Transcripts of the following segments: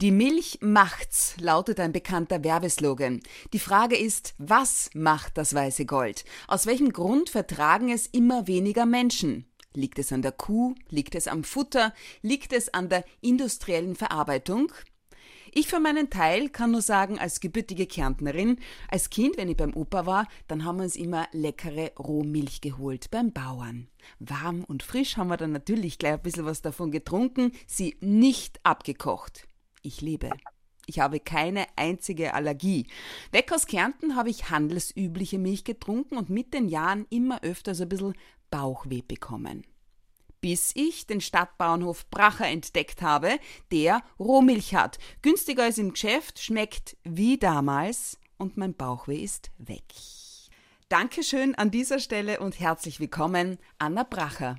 Die Milch macht's, lautet ein bekannter Werbeslogan. Die Frage ist, was macht das weiße Gold? Aus welchem Grund vertragen es immer weniger Menschen? Liegt es an der Kuh? Liegt es am Futter? Liegt es an der industriellen Verarbeitung? Ich für meinen Teil kann nur sagen, als gebürtige Kärntnerin, als Kind, wenn ich beim Opa war, dann haben wir uns immer leckere Rohmilch geholt beim Bauern. Warm und frisch haben wir dann natürlich gleich ein bisschen was davon getrunken, sie nicht abgekocht. Ich lebe. Ich habe keine einzige Allergie. Weg aus Kärnten habe ich handelsübliche Milch getrunken und mit den Jahren immer öfter so ein bisschen Bauchweh bekommen. Bis ich den Stadtbauernhof Bracher entdeckt habe, der Rohmilch hat. Günstiger als im Geschäft, schmeckt wie damals und mein Bauchweh ist weg. Dankeschön an dieser Stelle und herzlich willkommen, Anna Bracher.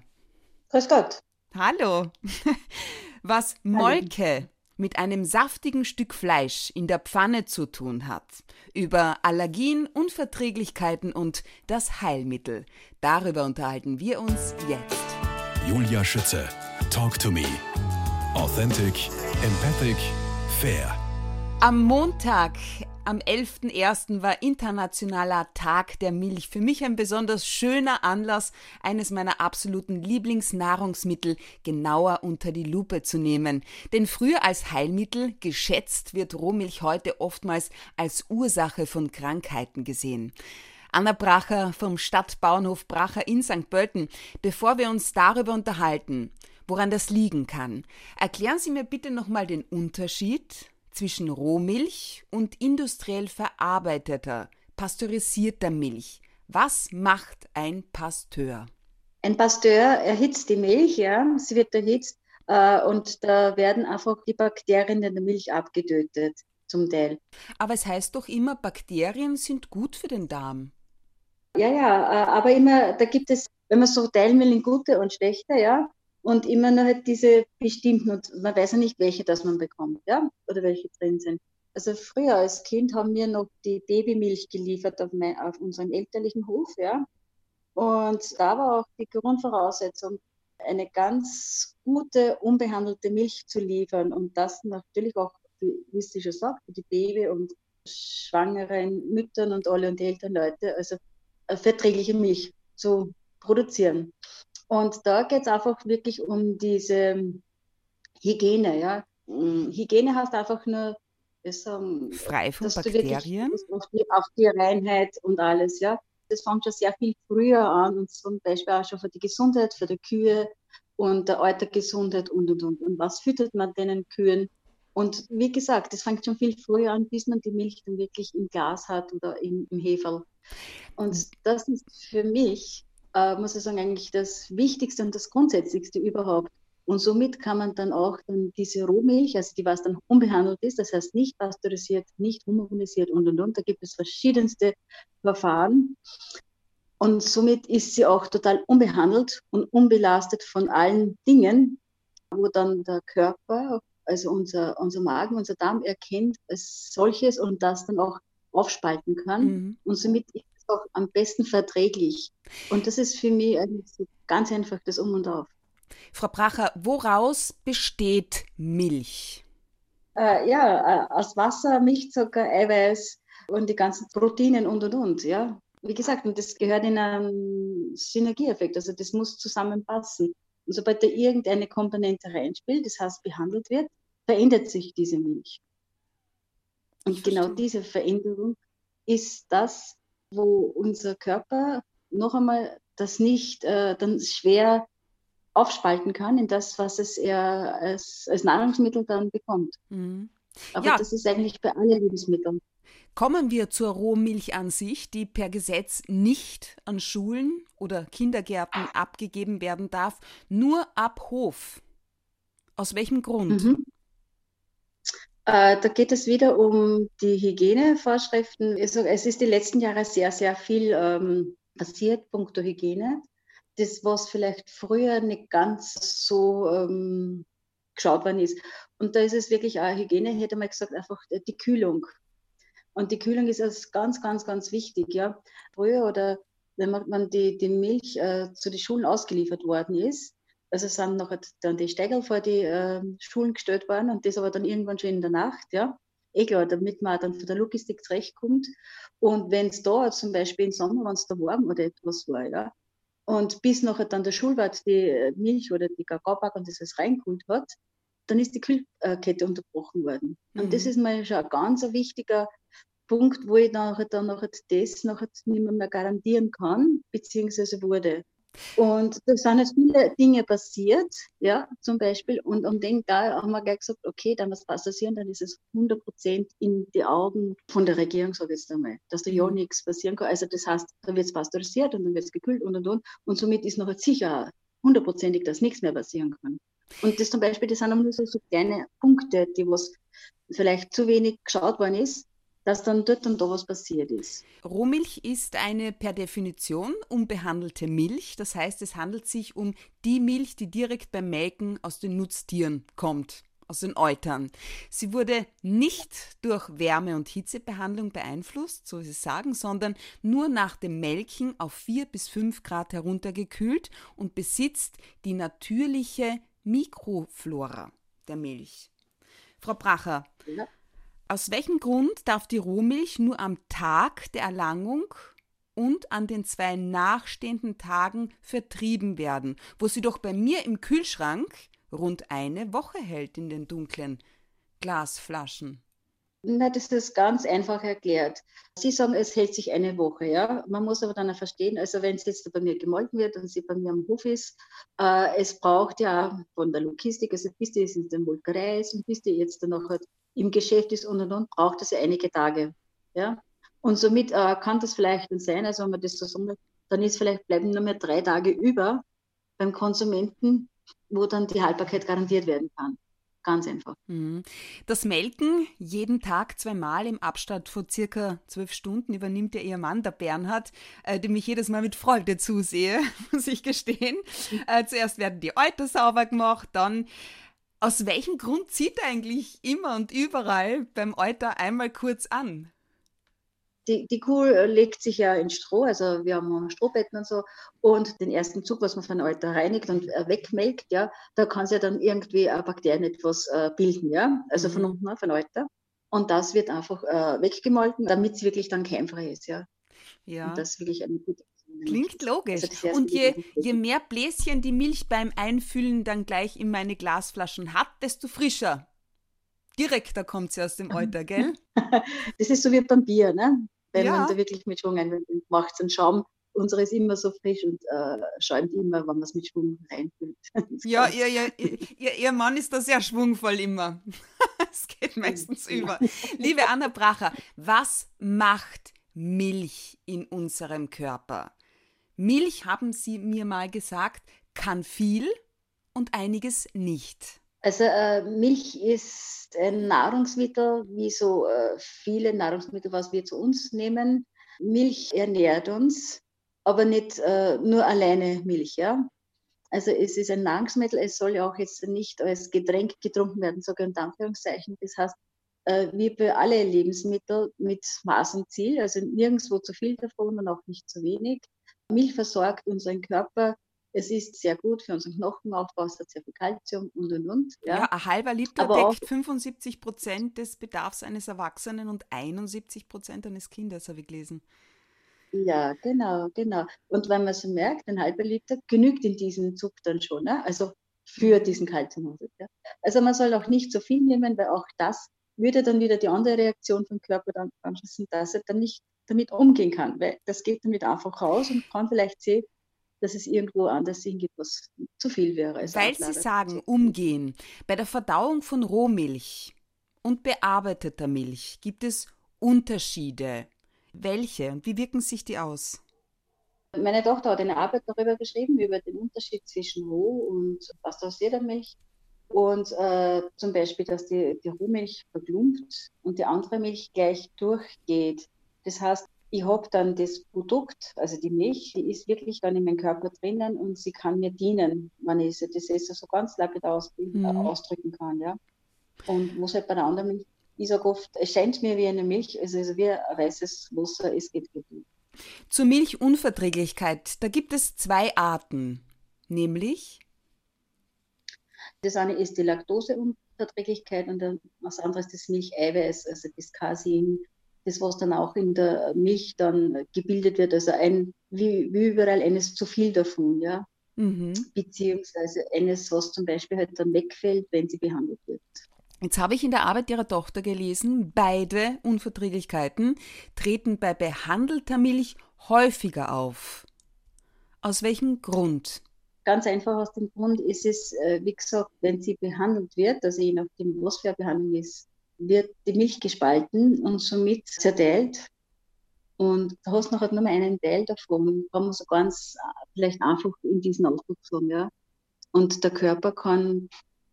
Grüß Gott. Hallo. Was Molke mit einem saftigen Stück Fleisch in der Pfanne zu tun hat. Über Allergien, Unverträglichkeiten und das Heilmittel. Darüber unterhalten wir uns jetzt. Julia Schütze. Talk to me. Authentic, empathic, fair. Am Montag, am 11.01. war Internationaler Tag der Milch. Für mich ein besonders schöner Anlass, eines meiner absoluten Lieblingsnahrungsmittel genauer unter die Lupe zu nehmen. Denn früher als Heilmittel geschätzt wird Rohmilch heute oftmals als Ursache von Krankheiten gesehen. Anna Bracher vom Stadtbauernhof Bracher in St. Pölten. Bevor wir uns darüber unterhalten, woran das liegen kann, erklären Sie mir bitte nochmal den Unterschied zwischen Rohmilch und industriell verarbeiteter, pasteurisierter Milch. Was macht ein Pasteur? Ein Pasteur erhitzt die Milch, ja, sie wird erhitzt äh, und da werden einfach die Bakterien in der Milch abgetötet, zum Teil. Aber es heißt doch immer, Bakterien sind gut für den Darm. Ja, ja, äh, aber immer, da gibt es, wenn man so teilen will in gute und schlechte, ja, und immer nur halt diese bestimmten, und man weiß ja nicht, welche das man bekommt, ja, oder welche drin sind. Also früher als Kind haben wir noch die Babymilch geliefert auf, mein, auf unseren elterlichen Hof, ja. Und da war auch die Grundvoraussetzung, eine ganz gute, unbehandelte Milch zu liefern und das natürlich auch, wie sie schon sagt, für die Baby- und schwangeren Müttern und alle und die Elternleute, also verträgliche Milch zu produzieren. Und da geht es einfach wirklich um diese Hygiene. Ja? Mm, Hygiene heißt einfach nur, sagen, frei von Bakterien. Auf die, auf die Reinheit und alles. Ja? Das fängt schon sehr viel früher an und zum Beispiel auch schon für die Gesundheit, für die Kühe und der Altergesundheit und und und. Und was füttert man den Kühen? Und wie gesagt, das fängt schon viel früher an, bis man die Milch dann wirklich im Glas hat oder im, im Heferl. Und das ist für mich, äh, muss ich sagen, eigentlich das Wichtigste und das Grundsätzlichste überhaupt. Und somit kann man dann auch dann diese Rohmilch, also die was dann unbehandelt ist, das heißt nicht pasteurisiert, nicht homogenisiert und und und, da gibt es verschiedenste Verfahren. Und somit ist sie auch total unbehandelt und unbelastet von allen Dingen, wo dann der Körper also unser, unser Magen, unser Darm erkennt als solches und das dann auch aufspalten kann. Mhm. Und somit ist auch am besten verträglich. Und das ist für mich eigentlich so ganz einfach das Um und Auf. Frau Bracher, woraus besteht Milch? Äh, ja, äh, aus Wasser, Milchzucker, Eiweiß und die ganzen Proteinen und und und, ja. Wie gesagt, und das gehört in einen Synergieeffekt, also das muss zusammenpassen. Und sobald da irgendeine Komponente reinspielt, das heißt behandelt wird, verändert sich diese Milch. Und genau diese Veränderung ist das, wo unser Körper noch einmal das nicht äh, dann schwer aufspalten kann in das, was es er als, als Nahrungsmittel dann bekommt. Mhm. Aber ja. das ist eigentlich bei allen Lebensmitteln. Kommen wir zur Rohmilch an sich, die per Gesetz nicht an Schulen oder Kindergärten abgegeben werden darf, nur ab Hof. Aus welchem Grund? Mhm. Äh, da geht es wieder um die Hygienevorschriften. Also, es ist die letzten Jahre sehr, sehr viel ähm, passiert, punkto Hygiene. Das, was vielleicht früher nicht ganz so ähm, geschaut worden ist. Und da ist es wirklich auch Hygiene, hätte man gesagt, einfach die Kühlung. Und die Kühlung ist also ganz, ganz, ganz wichtig. Ja. Früher oder wenn man die, die Milch äh, zu den Schulen ausgeliefert worden ist, Also sind noch dann die Steigel vor die äh, Schulen gestellt worden und das aber dann irgendwann schon in der Nacht, ja. Eh klar, damit man dann von der Logistik zurechtkommt. Und wenn es da zum Beispiel im Sommer, wenn es da warm oder etwas war, ja, und bis nachher dann der Schulwart die äh, Milch oder die Kakaoback und das alles reingeholt hat, dann ist die Kühlkette unterbrochen worden. Mhm. Und das ist mal schon ein ganz ein wichtiger Punkt, wo ich nachher dann nachher das nachher nicht mehr, mehr garantieren kann, beziehungsweise wurde. Und da sind jetzt viele Dinge passiert, ja, zum Beispiel. Und um den da haben wir gleich gesagt, okay, dann was passieren, dann ist es 100 Prozent in die Augen von der Regierung, sage ich jetzt einmal, dass da ja mhm. nichts passieren kann. Also das heißt, dann wird es pasteurisiert und dann wird es gekühlt und und und. Und somit ist noch sicher hundertprozentig, dass nichts mehr passieren kann. Und das zum Beispiel, das sind nur so, so kleine Punkte, die was vielleicht zu wenig geschaut worden ist, dass dann dort und da was passiert ist. Rohmilch ist eine per Definition unbehandelte Milch. Das heißt, es handelt sich um die Milch, die direkt beim Melken aus den Nutztieren kommt, aus den Eutern. Sie wurde nicht durch Wärme- und Hitzebehandlung beeinflusst, so ist es sagen, sondern nur nach dem Melken auf 4 bis 5 Grad heruntergekühlt und besitzt die natürliche Mikroflora der Milch. Frau Bracher, ja. Aus welchem Grund darf die Rohmilch nur am Tag der Erlangung und an den zwei nachstehenden Tagen vertrieben werden, wo sie doch bei mir im Kühlschrank rund eine Woche hält in den dunklen Glasflaschen? Na, das ist ganz einfach erklärt. Sie sagen, es hält sich eine Woche, ja. Man muss aber dann auch verstehen, also wenn es jetzt bei mir gemolken wird und sie bei mir am Hof ist, äh, es braucht ja von der Logistik, also bis die jetzt in der Molkerei ist und bis die jetzt dann noch im Geschäft ist und und und, braucht es ja einige Tage. Ja? Und somit äh, kann das vielleicht dann sein, also wenn man das so dann ist vielleicht bleiben nur mehr drei Tage über beim Konsumenten, wo dann die Haltbarkeit garantiert werden kann. Ganz einfach. Mhm. Das Melken jeden Tag zweimal im Abstand von circa zwölf Stunden übernimmt ja ihr Mann, der Bernhard, äh, dem ich jedes Mal mit Freude zusehe, muss ich gestehen. Äh, zuerst werden die Euter sauber gemacht, dann aus welchem Grund zieht er eigentlich immer und überall beim Euter einmal kurz an? Die, die, Kuh legt sich ja in Stroh, also wir haben Strohbetten und so, und den ersten Zug, was man von Euter reinigt und äh, wegmelkt, ja, da kann sich ja dann irgendwie äh, Bakterien etwas äh, bilden, ja, also mhm. von unten, von Euter. Und das wird einfach äh, weggemolken, damit es wirklich dann keimfrei ist, ja. Ja. Und das ist wirklich eine gute Klingt logisch. Also und je, je mehr Bläschen die Milch beim Einfüllen dann gleich in meine Glasflaschen hat, desto frischer. Direkter kommt sie aus dem Euter, gell? Das ist so wie beim Bier, ne? Wenn ja. man da wirklich mit Schwung einwirkt, macht es einen Schaum. Unsere ist immer so frisch und äh, schäumt immer, wenn man es mit Schwung reinfüllt. Ja, ihr, ihr, ihr, ihr Mann ist da sehr schwungvoll immer. Es geht meistens über. Liebe Anna Bracher, was macht Milch in unserem Körper? Milch, haben Sie mir mal gesagt, kann viel und einiges nicht. Also äh, Milch ist ein Nahrungsmittel, wie so äh, viele Nahrungsmittel, was wir zu uns nehmen. Milch ernährt uns, aber nicht äh, nur alleine Milch, ja. Also es ist ein Nahrungsmittel, es soll ja auch jetzt nicht als Getränk getrunken werden, sogar in Anführungszeichen. Das heißt, äh, wie bei alle Lebensmittel mit Maß und Ziel, also nirgendwo zu viel davon und auch nicht zu wenig. Milch versorgt unseren Körper. Es ist sehr gut für unseren Knochenaufbau, es hat sehr viel Kalzium und und und. Ja, ja ein halber Liter Aber deckt 75 Prozent des Bedarfs eines Erwachsenen und 71 Prozent eines Kindes, habe ich gelesen. Ja, genau, genau. Und wenn man so merkt, ein halber Liter genügt in diesem Zug dann schon, ne? also für diesen Kalziumhaushalt. Ja? Also man soll auch nicht so viel nehmen, weil auch das würde dann wieder die andere Reaktion vom Körper dann anschließen, dass er dann nicht damit umgehen kann, weil das geht damit einfach raus und kann vielleicht sehen, dass es irgendwo anders hingeht, was zu viel wäre. Weil Sie sagen, umgehen. Bei der Verdauung von Rohmilch und bearbeiteter Milch gibt es Unterschiede. Welche und wie wirken sich die aus? Meine Tochter hat eine Arbeit darüber geschrieben, über den Unterschied zwischen Roh- und pasteurisierter Milch. Und äh, zum Beispiel, dass die, die Rohmilch verklumpt und die andere Milch gleich durchgeht. Das heißt, ich habe dann das Produkt, also die Milch, die ist wirklich dann in meinem Körper drinnen und sie kann mir dienen, wenn ich das Essen so ganz lapid aus, mhm. ausdrücken kann. Ja. Und was halt bei der anderen Milch, ich sage oft, es scheint mir wie eine Milch, also, also wie ein weißes Wasser, es geht gut. Zur Milchunverträglichkeit, da gibt es zwei Arten, nämlich Das eine ist die Laktoseunverträglichkeit und dann was anderes das Milcheiweiß, also das Casein, das was dann auch in der Milch dann gebildet wird, also ein, wie, wie überall eines zu viel davon, ja. Mhm. Beziehungsweise eines, was zum Beispiel halt dann wegfällt, wenn sie behandelt wird. Jetzt habe ich in der Arbeit Ihrer Tochter gelesen, beide Unverträglichkeiten treten bei behandelter Milch häufiger auf. Aus welchem Grund? Ganz einfach aus dem Grund ist es, äh, wie gesagt, wenn sie behandelt wird, also je nachdem, was für eine Behandlung ist, wird die Milch gespalten und somit zerteilt. Und da hast du noch nur mal einen Teil davon, kann man so ganz äh, vielleicht einfach in diesen Ausdruck sagen, ja. Und der Körper kann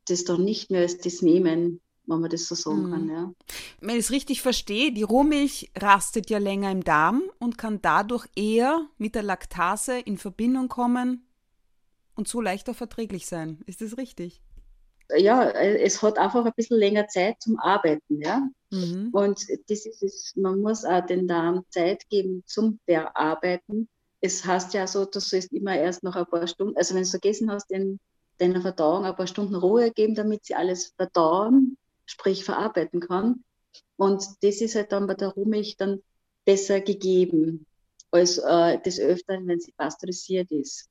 das dann nicht mehr als das nehmen, wenn man das so sagen mhm. kann. Ja. Wenn ich es richtig verstehe, die Rohmilch rastet ja länger im Darm und kann dadurch eher mit der Laktase in Verbindung kommen und so leichter verträglich sein. Ist das richtig? Ja, es hat einfach ein bisschen länger Zeit zum Arbeiten, ja. Mhm. Und das ist es, man muss auch den Darm Zeit geben zum Verarbeiten. Es heißt ja so, du sollst immer erst noch ein paar Stunden, also wenn du so gegessen hast, den deiner Verdauung ein paar Stunden Ruhe geben, damit sie alles verdauen, sprich verarbeiten kann. Und das ist halt dann bei der Rohmilch dann besser gegeben als äh, des Öfteren, wenn sie pasteurisiert ist.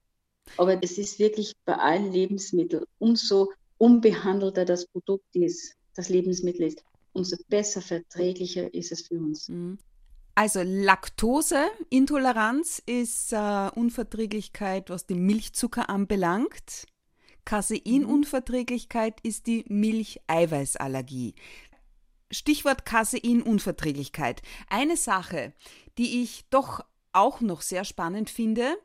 Aber das ist wirklich bei allen Lebensmitteln, umso unbehandelter das Produkt ist, das Lebensmittel ist, umso besser verträglicher ist es für uns. Mhm. Also Laktoseintoleranz ist äh, Unverträglichkeit, was den Milchzucker anbelangt. Caseinunverträglichkeit ist die Milcheiweißallergie. Stichwort Caseinunverträglichkeit. Eine Sache, die ich doch auch noch sehr spannend finde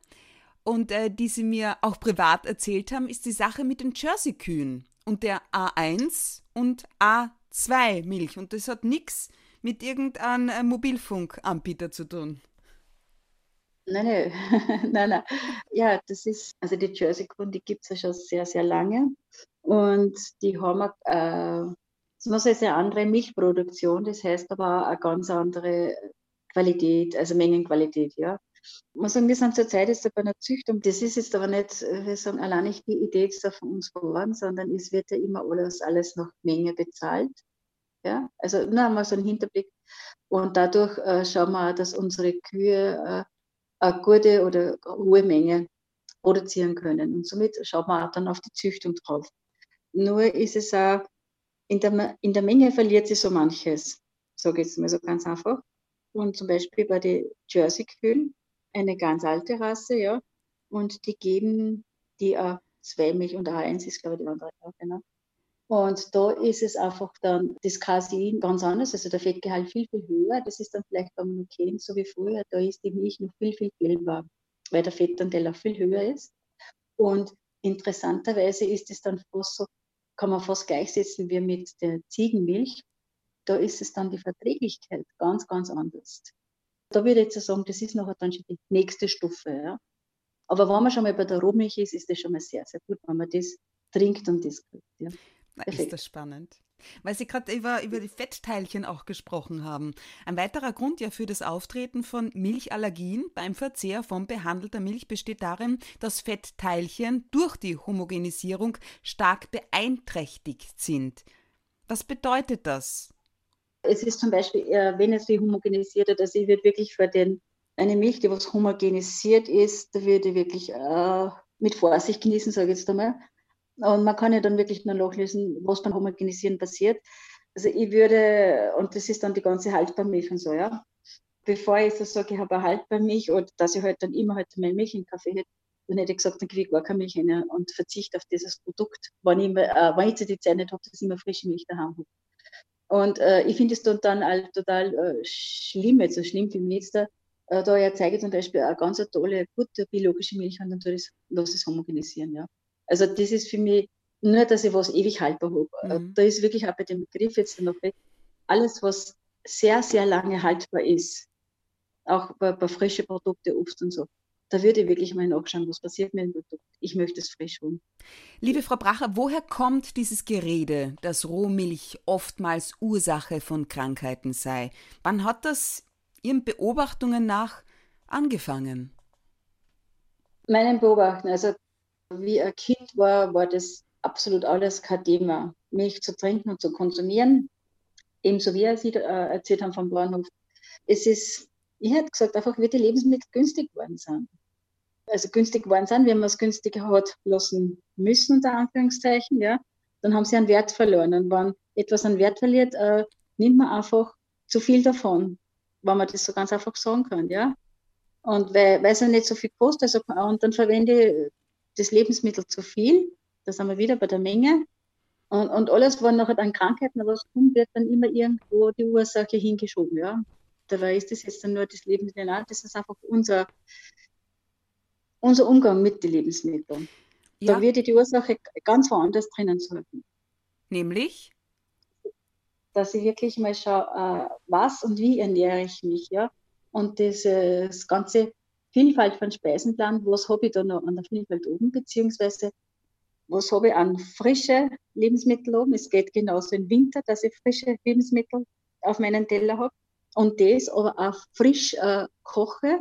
und äh, die Sie mir auch privat erzählt haben, ist die Sache mit den Jersey-Kühen und der A1 und A2 Milch. Und das hat nichts mit irgendeinem äh, Mobilfunkanbieter zu tun. Nein, nein, nein, nein. Ja, das ist, also die Jersey-Kunden, die gibt es ja schon sehr, sehr lange. Und die haben, äh, es muss eine andere Milchproduktion, das heißt aber auch eine ganz andere Qualität, also Mengenqualität, ja. Man sagen, wir sind zurzeit jetzt bei einer Züchtung, das ist jetzt aber nicht, wir sagen, allein nicht die Idee jetzt von uns geworden, sondern es wird ja immer alles, alles nach Menge bezahlt. Ja, also nur einmal so einen Hinterblick. Und dadurch äh, schauen wir auch, dass unsere Kühe äh, eine gute oder hohe Menge produzieren können. Und somit schaut man auch dann auf die Züchtung drauf. Nur ist es auch, in der, in der Menge verliert sie so manches, sage ich jetzt mal so ganz einfach. Und zum Beispiel bei den Jersey-Kühen, eine ganz alte Rasse, ja, und die geben die A2-Milch und A1 ist, glaube ich, die andere auch, genau. Und da ist es einfach dann das Casein ganz anders, also der Fettgehalt viel, viel höher. Das ist dann vielleicht beim Nuken so wie früher, da ist die Milch noch viel, viel gelber, weil der Fettanteil auch viel höher ist. Und interessanterweise ist es dann fast so, kann man fast gleichsetzen wie mit der Ziegenmilch. Da ist es dann die Verträglichkeit ganz, ganz anders. Da würde ich jetzt sagen, das ist nachher dann schon die nächste Stufe. Ja. Aber wenn man schon mal bei der Rohmilch ist, ist das schon mal sehr, sehr gut, wenn man das trinkt und das kriegt. Ja. Na, ist das spannend. Weil Sie gerade über, über die Fettteilchen auch gesprochen haben. Ein weiterer Grund ja für das Auftreten von Milchallergien beim Verzehr von behandelter Milch besteht darin, dass Fettteilchen durch die Homogenisierung stark beeinträchtigt sind. Was bedeutet das? Es ist zum Beispiel, wenn es wie homogenisiert wird, also ich würde wirklich für den, eine Milch, die was homogenisiert ist, da würde ich wirklich äh, mit Vorsicht genießen, sage ich jetzt einmal. Und man kann ja dann wirklich nur nachlesen, was beim Homogenisieren passiert. Also ich würde, und das ist dann die ganze Haltbarmilch und so, ja. Bevor ich so sage, ich habe eine Haltbarmilch und dass ich halt dann immer halt meine Milch in Kaffee hätte, dann hätte ich gesagt, dann kriege ich gar keine Milch rein und verzichte auf dieses Produkt, wenn ich, äh, wenn ich die Zeit nicht habe, dass ich immer frische Milch daheim habe. Und äh, ich finde es dann, dann halt total äh, schlimm, jetzt so schlimm für da, äh, da ja zeige zum Beispiel eine ganz tolle, gute biologische Milch und dann tue ich es homogenisieren, ja. Also das ist für mich nur, dass ich was ewig haltbar habe. Mhm. Da ist wirklich auch bei dem Begriff jetzt noch alles, was sehr, sehr lange haltbar ist, auch bei, bei frischen Produkten, Obst und so, da würde ich wirklich mal nachschauen, was passiert mit dem Produkt. Ich möchte es frisch holen. Liebe Frau Bracher, woher kommt dieses Gerede, dass Rohmilch oftmals Ursache von Krankheiten sei? Wann hat das Ihren Beobachtungen nach angefangen? Meinen Beobachten, also wie ein Kind war, war das absolut alles kein Thema. Milch zu trinken und zu konsumieren, ebenso wie Sie äh, erzählt haben vom Bahnhof. Es ist, ich hätte gesagt, einfach wie die Lebensmittel günstig geworden sind. Also günstig geworden sind, wenn man es günstiger hat lassen müssen, unter Anführungszeichen, ja, dann haben sie einen Wert verloren. Und wenn etwas einen Wert verliert, äh, nimmt man einfach zu viel davon, wenn man das so ganz einfach sagen kann, ja. Und weil, weil es ja nicht so viel kostet, also, und dann verwende ich das Lebensmittel zu viel, da sind wir wieder bei der Menge. Und, und alles, was nachher an Krankheiten was kommt, wird dann immer irgendwo die Ursache hingeschoben, ja. Dabei ist das jetzt dann nur das Lebensmittel, das ist einfach unser, unser Umgang mit den Lebensmitteln. Ja. Da wird die Ursache ganz woanders drinnen suchen. Nämlich? Dass ich wirklich mal schaue, äh, was und wie ernähre ich mich, ja. Und dieses ganze Vielfalt von Speisenplan, was habe ich da noch an der Vielfalt oben, beziehungsweise was habe ich an frische Lebensmittel oben. Es geht genauso im Winter, dass ich frische Lebensmittel auf meinen Teller habe und das aber auch frisch äh, koche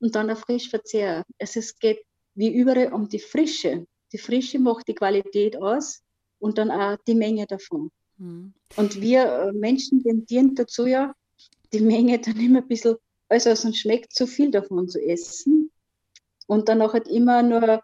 und dann auch frisch verzehre. Also es geht wie überall um die Frische. Die Frische macht die Qualität aus und dann auch die Menge davon. Mhm. Und wir äh, Menschen tendieren dazu ja, die Menge dann immer ein bisschen also es schmeckt zu viel davon zu essen und dann auch halt immer nur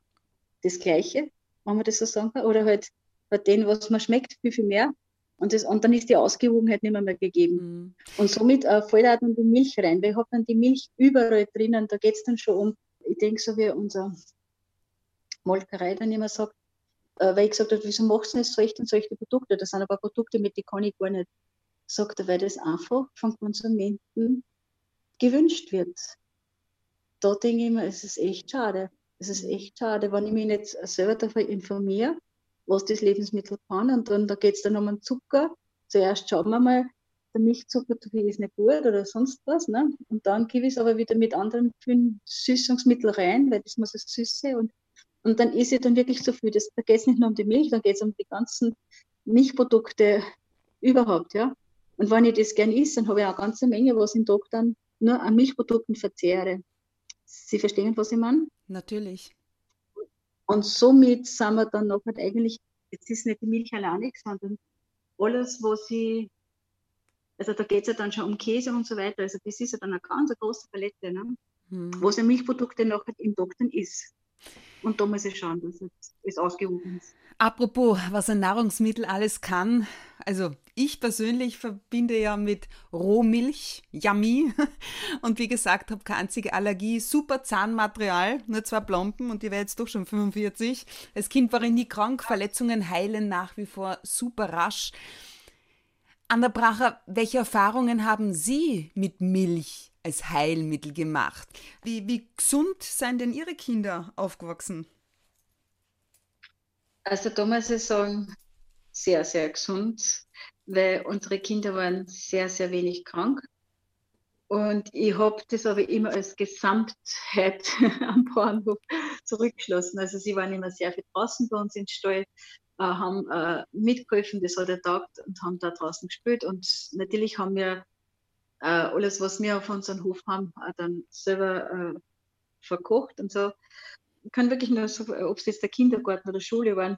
das Gleiche, wenn man das so sagen kann, oder halt bei dem, was man schmeckt, viel, viel mehr. Und, das, und dann ist die Ausgewogenheit nicht mehr, mehr gegeben. Mhm. Und somit äh, fällt auch dann die Milch rein, weil ich habe dann die Milch überall drinnen. Da geht es dann schon um, ich denke, so wie unser Molkerei dann immer sagt, äh, weil ich gesagt habe, wieso machst du nicht solche und solche Produkte? Das sind aber Produkte, mit denen kann ich gar nicht. Sagt er, weil das einfach vom Konsumenten gewünscht wird. Da denke ich mir, es ist echt schade. Es ist echt schade, wenn ich mich nicht selber dafür informiere, was das Lebensmittel kann. Und dann da geht es dann um den Zucker. Zuerst schauen wir mal, der Milchzucker ist nicht gut oder sonst was. Ne? Und dann gebe ich es aber wieder mit anderen Süßungsmitteln rein, weil das muss es süße. Und, und dann ist es dann wirklich so viel. Das, da geht es nicht nur um die Milch, dann geht es um die ganzen Milchprodukte überhaupt. ja. Und wenn ich das gern esse, dann habe ich auch eine ganze Menge, was im Tag dann nur an Milchprodukten verzehre. Sie verstehen, was ich meine? Natürlich. Und somit sind wir dann noch halt eigentlich, jetzt ist nicht die Milch alleine, sondern alles, was ich, also da geht es ja dann schon um Käse und so weiter, also das ist ja dann eine ganz große Palette, ne? Hm. was ja Milchprodukte noch halt im Doktor ist. Und da muss ich schauen, dass es ausgewogen ist. Apropos, was ein Nahrungsmittel alles kann. Also ich persönlich verbinde ja mit Rohmilch, yummy. Und wie gesagt, habe keine einzige Allergie. Super Zahnmaterial, nur zwei Plomben und die wäre jetzt doch schon 45. Als Kind war ich nie krank, Verletzungen heilen nach wie vor super rasch. Anna Bracher, welche Erfahrungen haben Sie mit Milch als Heilmittel gemacht? Wie, wie gesund seien denn Ihre Kinder aufgewachsen? Also da muss ich sagen, sehr, sehr gesund, weil unsere Kinder waren sehr, sehr wenig krank. Und ich habe das aber immer als Gesamtheit am Bahnhof zurückgeschlossen. Also sie waren immer sehr viel draußen bei uns im Stall, äh, haben äh, mitgeholfen, das hat er taugt und haben da draußen gespielt. Und natürlich haben wir alles, was wir auf unserem Hof haben, dann selber äh, verkocht und so kann wirklich nur so, ob es jetzt der Kindergarten oder Schule waren,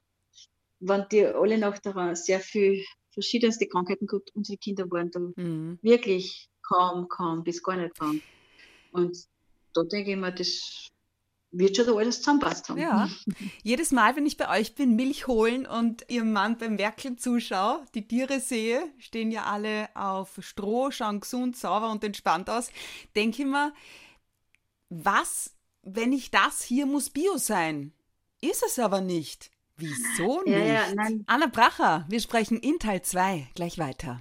waren die alle noch daran sehr viel verschiedenste Krankheiten gehabt. Unsere Kinder waren da mhm. wirklich kaum, kaum bis gar nicht krank. Und da denke ich mir, das wird schon alles zusammenpasst haben. Ja, jedes Mal, wenn ich bei euch bin, Milch holen und ihrem Mann beim Werkeln zuschaue, die Tiere sehe, stehen ja alle auf Stroh, schauen gesund, sauber und entspannt aus, denke ich mir, was wenn ich das hier muss Bio sein. Ist es aber nicht. Wieso nicht? Ja, ja, Anna Bracher, wir sprechen in Teil 2 gleich weiter.